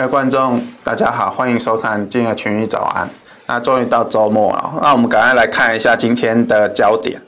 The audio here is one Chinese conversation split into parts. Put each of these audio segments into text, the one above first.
各位观众，大家好，欢迎收看今天的群益早安。那终于到周末了，那我们赶快来看一下今天的焦点。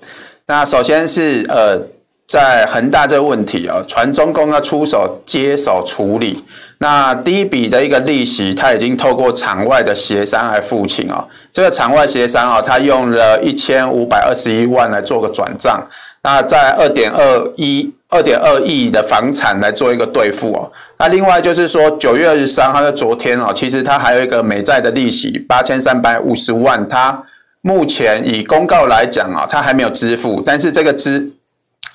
那首先是呃，在恒大这个问题啊，传中共要出手接手处理。那第一笔的一个利息，它已经透过场外的协商来付清哦。这个场外协商啊，它用了一千五百二十一万来做个转账。那在二点二一二点二亿的房产来做一个兑付哦。那另外就是说，九月二十三号的昨天哦，其实它还有一个美债的利息八千三百五十万，它目前以公告来讲啊，它还没有支付，但是这个支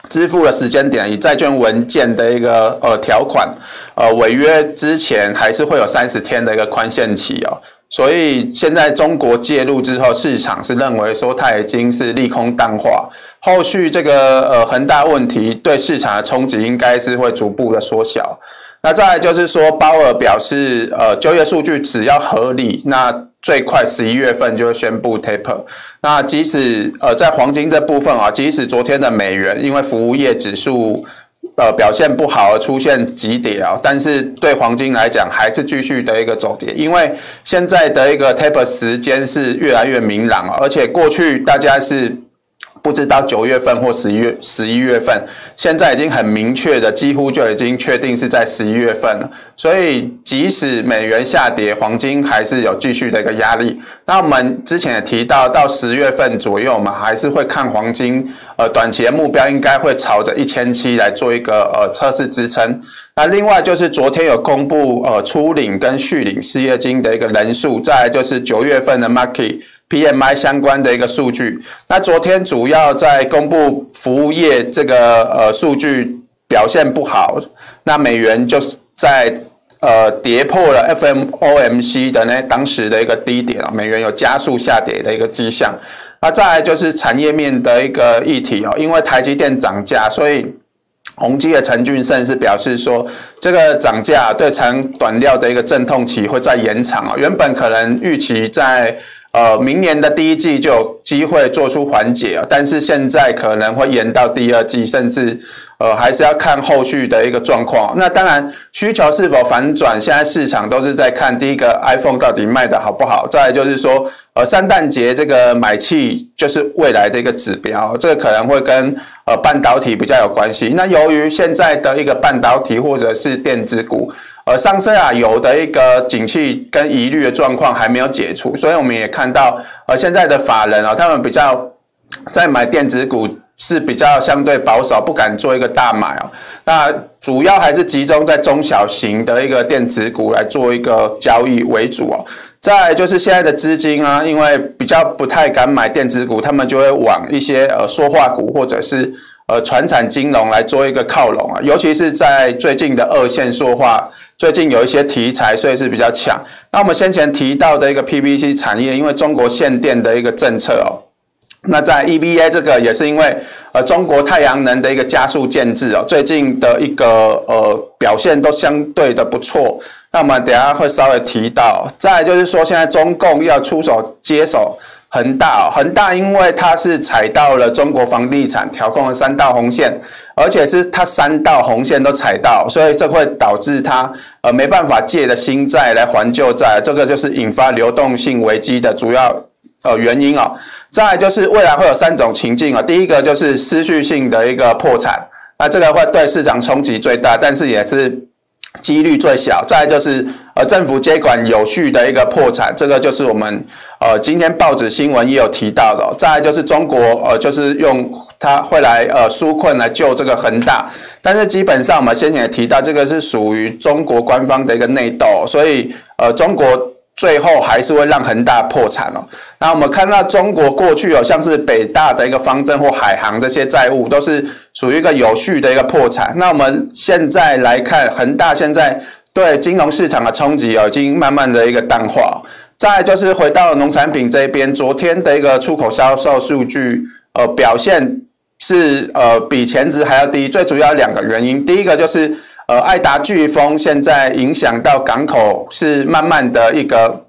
支付的时间点，以债券文件的一个呃条款，呃违约之前还是会有三十天的一个宽限期哦，所以现在中国介入之后，市场是认为说它已经是利空淡化，后续这个呃恒大问题对市场的冲击应该是会逐步的缩小。那再来就是说，鲍尔表示，呃，就业数据只要合理，那最快十一月份就会宣布 taper。那即使呃在黄金这部分啊，即使昨天的美元因为服务业指数呃表现不好而出现急跌啊，但是对黄金来讲还是继续的一个走跌，因为现在的一个 taper 时间是越来越明朗啊，而且过去大家是。不知道九月份或十一月十一月份，现在已经很明确的，几乎就已经确定是在十一月份了。所以即使美元下跌，黄金还是有继续的一个压力。那我们之前也提到，到十月份左右嘛，还是会看黄金，呃，短期的目标应该会朝着一千七来做一个呃测试支撑。那另外就是昨天有公布呃初领跟续领失业金的一个人数，再就是九月份的 market。PMI 相关的一个数据，那昨天主要在公布服务业这个呃数据表现不好，那美元就在呃跌破了 FOMC 的那当时的一个低点啊，美元有加速下跌的一个迹象。那再来就是产业面的一个议题哦，因为台积电涨价，所以宏基的陈俊盛是表示说，这个涨价对长短料的一个阵痛期会再延长啊，原本可能预期在呃，明年的第一季就有机会做出缓解，但是现在可能会延到第二季，甚至呃还是要看后续的一个状况。那当然，需求是否反转，现在市场都是在看第一个 iPhone 到底卖得好不好。再来就是说，呃，圣诞节这个买气就是未来的一个指标，这个可能会跟呃半导体比较有关系。那由于现在的一个半导体或者是电子股。而上升啊，有的一个景气跟疑虑的状况还没有解除，所以我们也看到，呃，现在的法人啊，他们比较在买电子股是比较相对保守，不敢做一个大买哦。那主要还是集中在中小型的一个电子股来做一个交易为主哦。再就是现在的资金啊，因为比较不太敢买电子股，他们就会往一些呃塑化股或者是呃传产金融来做一个靠拢啊，尤其是在最近的二线塑化。最近有一些题材，所以是比较强。那我们先前提到的一个 PVC 产业，因为中国限电的一个政策哦，那在 EVA 这个也是因为呃中国太阳能的一个加速建制哦，最近的一个呃表现都相对的不错。那我们等下会稍微提到。再就是说，现在中共要出手接手恒大哦，恒大因为它是踩到了中国房地产调控的三道红线。而且是它三道红线都踩到，所以这会导致它呃没办法借的新债来还旧债，这个就是引发流动性危机的主要呃原因哦。再来就是未来会有三种情境啊，第一个就是失序性的一个破产，那这个会对市场冲击最大，但是也是几率最小。再来就是呃政府接管有序的一个破产，这个就是我们呃今天报纸新闻也有提到的。再来就是中国呃就是用。他会来呃纾困来救这个恒大，但是基本上我们先前也提到，这个是属于中国官方的一个内斗，所以呃中国最后还是会让恒大破产哦。那我们看到中国过去有像是北大的一个方针或海航这些债务，都是属于一个有序的一个破产。那我们现在来看恒大现在对金融市场的冲击哦，已经慢慢的一个淡化。再就是回到农产品这边，昨天的一个出口销售数据呃表现。是呃比前值还要低，最主要两个原因，第一个就是呃爱达飓风现在影响到港口是慢慢的一个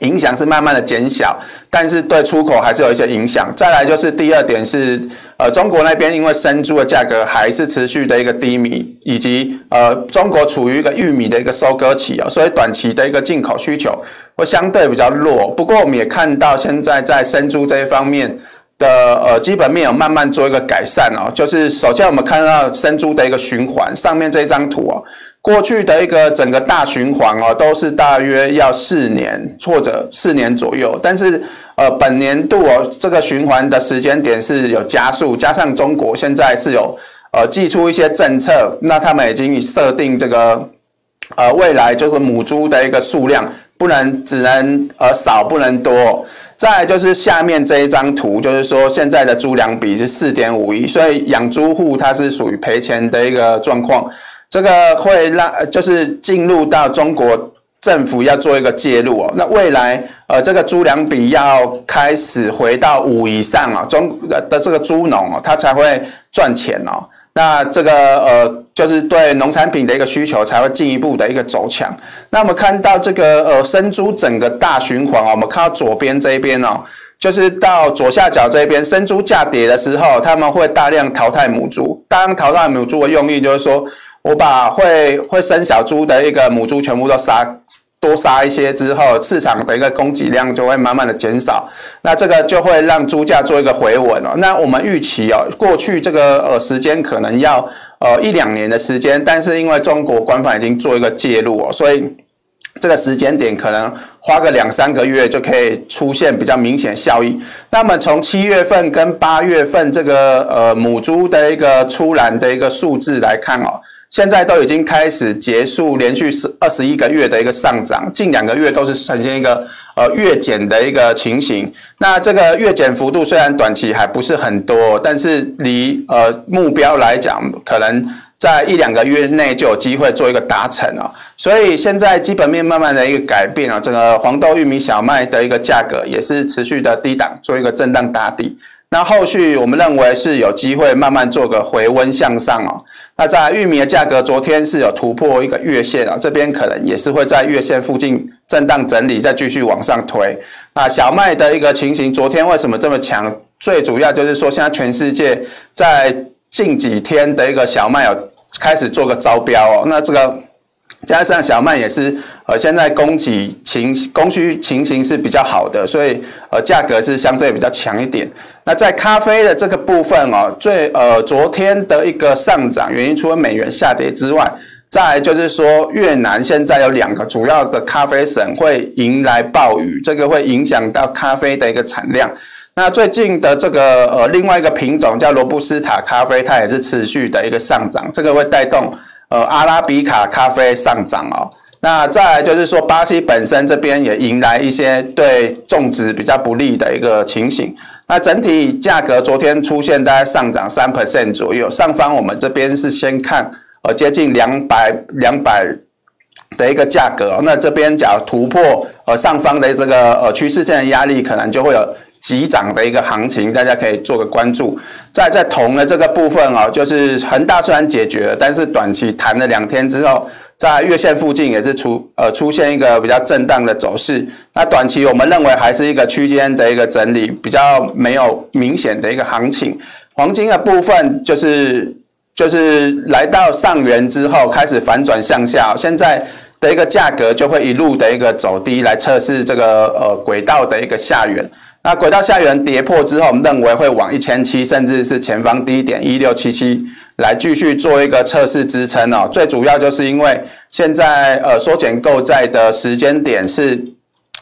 影响是慢慢的减小，但是对出口还是有一些影响。再来就是第二点是，呃，中国那边因为生猪的价格还是持续的一个低迷，以及呃，中国处于一个玉米的一个收割期啊，所以短期的一个进口需求会相对比较弱。不过我们也看到现在在生猪这一方面的呃基本面有慢慢做一个改善哦，就是首先我们看到生猪的一个循环，上面这张图哦。过去的一个整个大循环哦，都是大约要四年或者四年左右，但是呃本年度哦，这个循环的时间点是有加速，加上中国现在是有呃寄出一些政策，那他们已经设定这个呃未来就是母猪的一个数量不能只能呃少不能多，再就是下面这一张图，就是说现在的猪粮比是四点五一，所以养猪户它是属于赔钱的一个状况。这个会让就是进入到中国政府要做一个介入哦，那未来呃这个猪粮比要开始回到五以上啊，中的这个猪农哦，他才会赚钱哦。那这个呃就是对农产品的一个需求才会进一步的一个走强。那我们看到这个呃生猪整个大循环哦，我们看到左边这一边哦，就是到左下角这边生猪价跌的时候，他们会大量淘汰母猪。当淘汰母猪的用意就是说。我把会会生小猪的一个母猪全部都杀，多杀一些之后，市场的一个供给量就会慢慢的减少，那这个就会让猪价做一个回稳哦。那我们预期哦，过去这个呃时间可能要呃一两年的时间，但是因为中国官方已经做一个介入哦，所以这个时间点可能花个两三个月就可以出现比较明显效益。那么从七月份跟八月份这个呃母猪的一个出栏的一个数字来看哦。现在都已经开始结束连续十二十一个月的一个上涨，近两个月都是呈现一个呃月减的一个情形。那这个月减幅度虽然短期还不是很多，但是离呃目标来讲，可能在一两个月内就有机会做一个达成啊。所以现在基本面慢慢的一个改变啊，这个黄豆、玉米、小麦的一个价格也是持续的低档，做一个震荡打底。那后续我们认为是有机会慢慢做个回温向上哦。那在玉米的价格，昨天是有突破一个月线啊，这边可能也是会在月线附近震荡整理，再继续往上推。那小麦的一个情形，昨天为什么这么强？最主要就是说，现在全世界在近几天的一个小麦有开始做个招标哦。那这个加上小麦也是呃，现在供给情供需情形是比较好的，所以呃价格是相对比较强一点。那在咖啡的这个部分哦，最呃昨天的一个上涨原因，除了美元下跌之外，再来就是说越南现在有两个主要的咖啡省会迎来暴雨，这个会影响到咖啡的一个产量。那最近的这个呃另外一个品种叫罗布斯塔咖啡，它也是持续的一个上涨，这个会带动呃阿拉比卡咖啡上涨哦。那再来就是说巴西本身这边也迎来一些对种植比较不利的一个情形。那整体价格昨天出现大概上涨三 percent 左右，上方我们这边是先看呃接近两百两百的一个价格，那这边假如突破呃上方的这个呃趋势线的压力，可能就会有急涨的一个行情，大家可以做个关注。在在铜的这个部分哦，就是恒大虽然解决了，但是短期弹了两天之后。在月线附近也是出呃出现一个比较震荡的走势，那短期我们认为还是一个区间的一个整理，比较没有明显的一个行情。黄金的部分就是就是来到上缘之后开始反转向下，现在的一个价格就会一路的一个走低来测试这个呃轨道的一个下缘。那轨道下缘跌破之后，我们认为会往一千七，甚至是前方低点一六七七来继续做一个测试支撑哦。最主要就是因为现在呃缩减购债的时间点是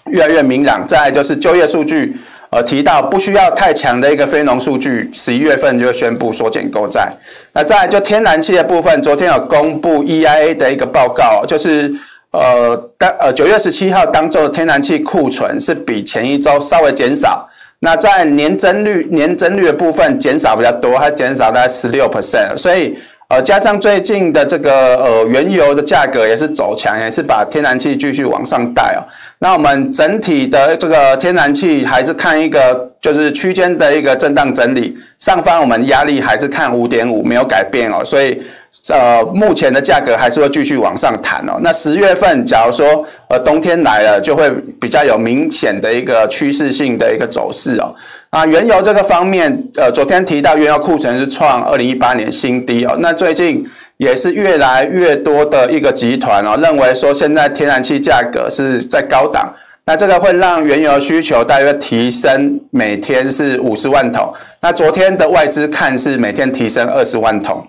越来越明朗，再就是就业数据呃提到不需要太强的一个非农数据，十一月份就宣布缩减购债。那再来就天然气的部分，昨天有公布 EIA 的一个报告，就是。呃，当呃九月十七号当周的天然气库存是比前一周稍微减少，那在年增率年增率的部分减少比较多，它减少大概十六 percent，所以呃加上最近的这个呃原油的价格也是走强，也是把天然气继续往上带哦。那我们整体的这个天然气还是看一个就是区间的一个震荡整理，上方我们压力还是看五点五没有改变哦，所以。呃，目前的价格还是会继续往上弹哦。那十月份，假如说呃冬天来了，就会比较有明显的一个趋势性的一个走势哦。啊，原油这个方面，呃，昨天提到原油库存是创二零一八年新低哦。那最近也是越来越多的一个集团哦，认为说现在天然气价格是在高档，那这个会让原油需求大约提升每天是五十万桶。那昨天的外资看是每天提升二十万桶。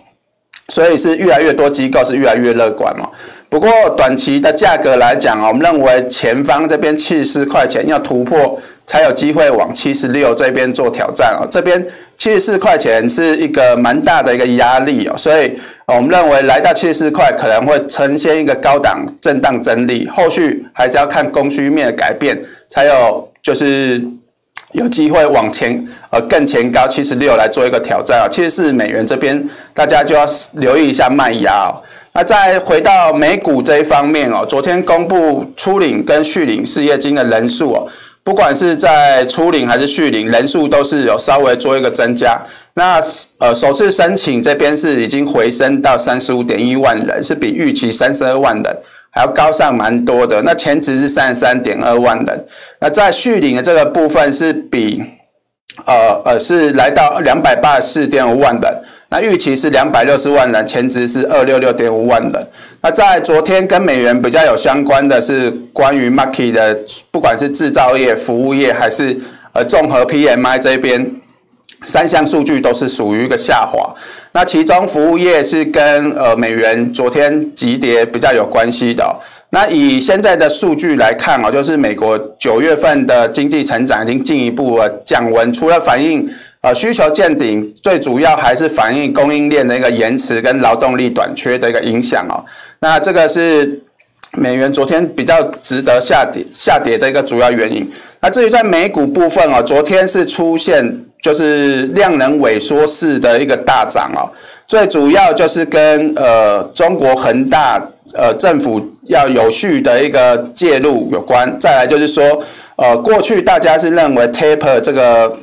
所以是越来越多机构是越来越乐观哦。不过短期的价格来讲，我们认为前方这边七十四块钱要突破，才有机会往七十六这边做挑战哦。这边七十四块钱是一个蛮大的一个压力哦，所以我们认为来到七十四块可能会呈现一个高档震荡整理，后续还是要看供需面的改变，才有就是。有机会往前，呃，更前高七十六来做一个挑战啊，七十四美元这边大家就要留意一下卖压哦。那再回到美股这一方面哦，昨天公布初领跟续领失业金的人数哦，不管是在初领还是续领，人数都是有稍微做一个增加。那呃，首次申请这边是已经回升到三十五点一万人，是比预期三十二万人。还要高上蛮多的，那前值是三十三点二万人，那在续领的这个部分是比，呃呃是来到两百八十四点五万人，那预期是两百六十万人，前值是二六六点五万人。那在昨天跟美元比较有相关的是关于 market 的，不管是制造业、服务业还是呃综合 PMI 这边。三项数据都是属于一个下滑，那其中服务业是跟呃美元昨天急跌比较有关系的。那以现在的数据来看哦，就是美国九月份的经济成长已经进一步的降温，除了反映呃需求见顶，最主要还是反映供应链的一个延迟跟劳动力短缺的一个影响哦。那这个是美元昨天比较值得下跌下跌的一个主要原因。那至于在美股部分哦，昨天是出现。就是量能萎缩式的一个大涨哦，最主要就是跟呃中国恒大呃政府要有序的一个介入有关。再来就是说，呃过去大家是认为 taper 这个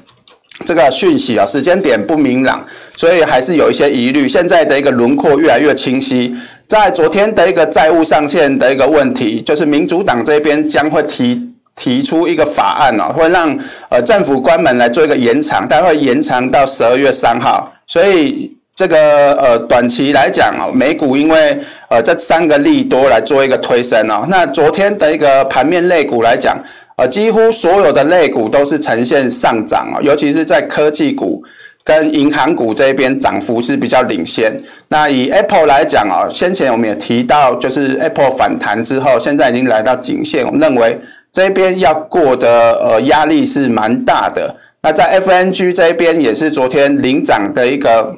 这个讯息啊时间点不明朗，所以还是有一些疑虑。现在的一个轮廓越来越清晰。在昨天的一个债务上限的一个问题，就是民主党这边将会提。提出一个法案哦，会让呃政府关门来做一个延长，它会延长到十二月三号。所以这个呃短期来讲哦，美股因为呃这三个利多来做一个推升哦。那昨天的一个盘面类股来讲，呃几乎所有的类股都是呈现上涨哦，尤其是在科技股跟银行股这边涨幅是比较领先。那以 Apple 来讲哦，先前我们也提到，就是 Apple 反弹之后，现在已经来到颈线，我们认为。这边要过的呃压力是蛮大的。那在 FNG 这边也是昨天领涨的一个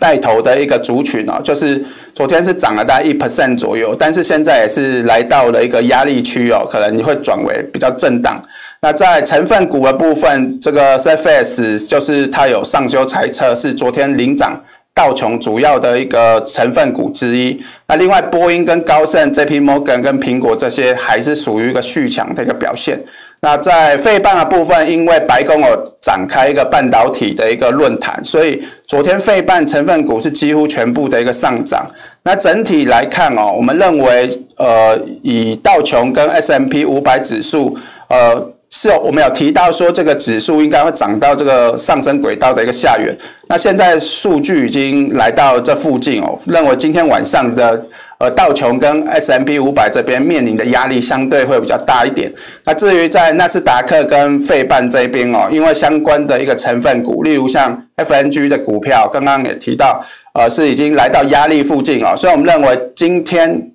带头的一个族群哦，就是昨天是涨了大概一 percent 左右，但是现在也是来到了一个压力区哦，可能你会转为比较震荡。那在成分股的部分，这个 CFS 就是它有上修财测，是昨天领涨。道琼主要的一个成分股之一，那另外波音跟高盛、JP Morgan 跟苹果这些还是属于一个续强的一个表现。那在费半的部分，因为白宫有展开一个半导体的一个论坛，所以昨天费半成分股是几乎全部的一个上涨。那整体来看哦，我们认为呃，以道琼跟 S M P 五百指数呃。是，我们有提到说这个指数应该会涨到这个上升轨道的一个下缘。那现在数据已经来到这附近哦，认为今天晚上的呃道琼跟 smp 五百这边面临的压力相对会比较大一点。那至于在纳斯达克跟费半这边哦，因为相关的一个成分股，例如像 FNG 的股票，刚刚也提到，呃是已经来到压力附近哦，所以我们认为今天。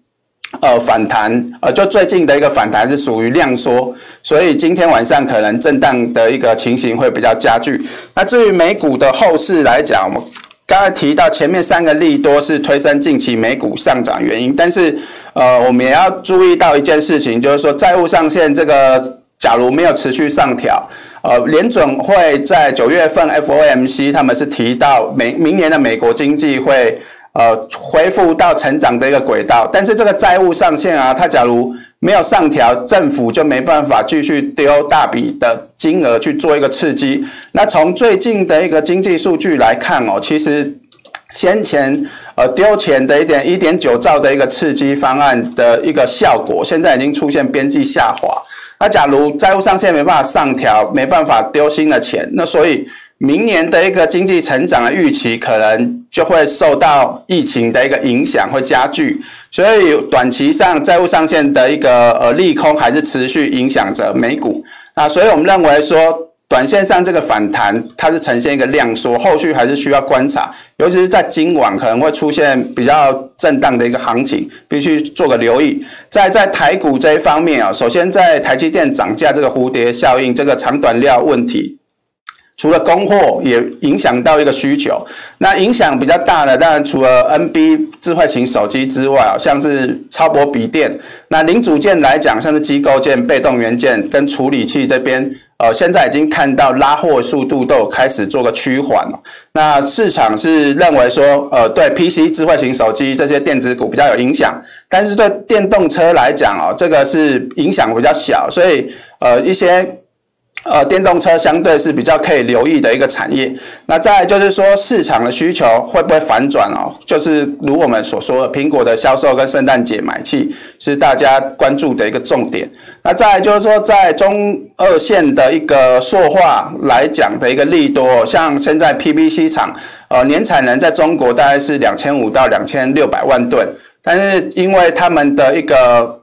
呃，反弹，呃，就最近的一个反弹是属于量缩，所以今天晚上可能震荡的一个情形会比较加剧。那至于美股的后市来讲，我们刚才提到前面三个利多是推升近期美股上涨原因，但是呃，我们也要注意到一件事情，就是说债务上限这个假如没有持续上调，呃，联准会在九月份 FOMC 他们是提到美明年的美国经济会。呃，恢复到成长的一个轨道，但是这个债务上限啊，它假如没有上调，政府就没办法继续丢大笔的金额去做一个刺激。那从最近的一个经济数据来看哦，其实先前呃丢钱的一点一点九兆的一个刺激方案的一个效果，现在已经出现边际下滑。那假如债务上限没办法上调，没办法丢新的钱，那所以明年的一个经济成长的预期可能就会受到疫情的一个影响，会加剧。所以短期上债务上限的一个呃利空还是持续影响着美股。那所以我们认为说。短线上这个反弹，它是呈现一个量缩，后续还是需要观察，尤其是在今晚可能会出现比较震荡的一个行情，必须做个留意。在在台股这一方面啊，首先在台积电涨价这个蝴蝶效应，这个长短料问题，除了供货也影响到一个需求。那影响比较大的，当然除了 NB 智慧型手机之外啊，像是超薄笔电，那零组件来讲，像是机构件、被动元件跟处理器这边。呃，现在已经看到拉货速度都开始做个趋缓了。那市场是认为说，呃，对 PC 智慧型手机这些电子股比较有影响，但是对电动车来讲哦，这个是影响比较小，所以呃一些。呃，电动车相对是比较可以留意的一个产业。那再就是说，市场的需求会不会反转哦？就是如我们所说的，苹果的销售跟圣诞节买气是大家关注的一个重点。那再就是说，在中二线的一个塑化来讲的一个利多，像现在 PVC 厂，呃，年产能在中国大概是两千五到两千六百万吨，但是因为他们的一个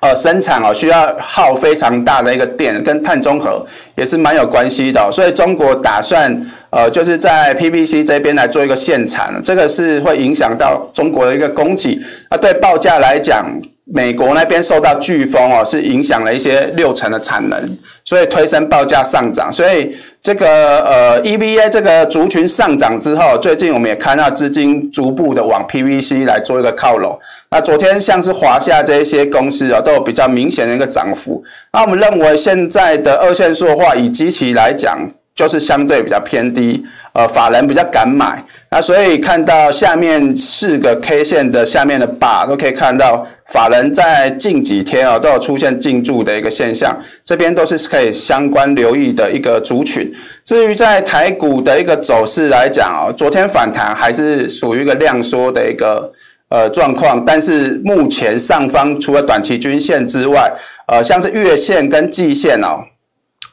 呃，生产哦，需要耗非常大的一个电，跟碳中和也是蛮有关系的，所以中国打算呃，就是在 PVC 这边来做一个限产，这个是会影响到中国的一个供给。那对报价来讲，美国那边受到飓风哦，是影响了一些六成的产能，所以推升报价上涨。所以这个呃 EVA 这个族群上涨之后，最近我们也看到资金逐步的往 PVC 来做一个靠拢。那昨天像是华夏这一些公司啊，都有比较明显的一个涨幅。那我们认为现在的二线塑化以机器来讲，就是相对比较偏低，呃，法人比较敢买。那所以看到下面四个 K 线的下面的把都可以看到，法人在近几天啊都有出现进驻的一个现象，这边都是可以相关留意的一个族群。至于在台股的一个走势来讲啊，昨天反弹还是属于一个量缩的一个。呃，状况，但是目前上方除了短期均线之外，呃，像是月线跟季线哦，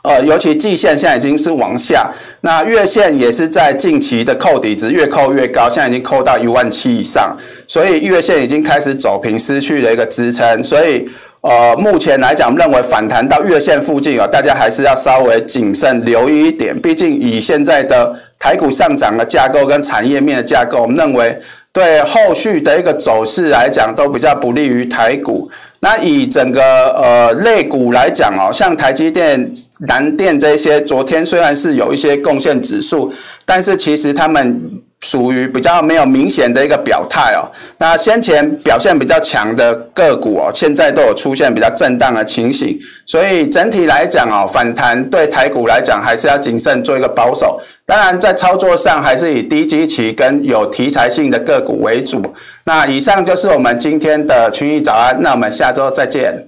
呃，尤其季线现在已经是往下，那月线也是在近期的扣底值越扣越高，现在已经扣到一万七以上，所以月线已经开始走平，失去了一个支撑，所以呃，目前来讲，认为反弹到月线附近哦，大家还是要稍微谨慎留意一点，毕竟以现在的台股上涨的架构跟产业面的架构，我们认为。对后续的一个走势来讲，都比较不利于台股。那以整个呃类股来讲哦，像台积电、南电这些，昨天虽然是有一些贡献指数，但是其实他们。属于比较没有明显的一个表态哦，那先前表现比较强的个股哦，现在都有出现比较震荡的情形，所以整体来讲哦，反弹对台股来讲还是要谨慎做一个保守。当然，在操作上还是以低基期跟有题材性的个股为主。那以上就是我们今天的群益早安，那我们下周再见。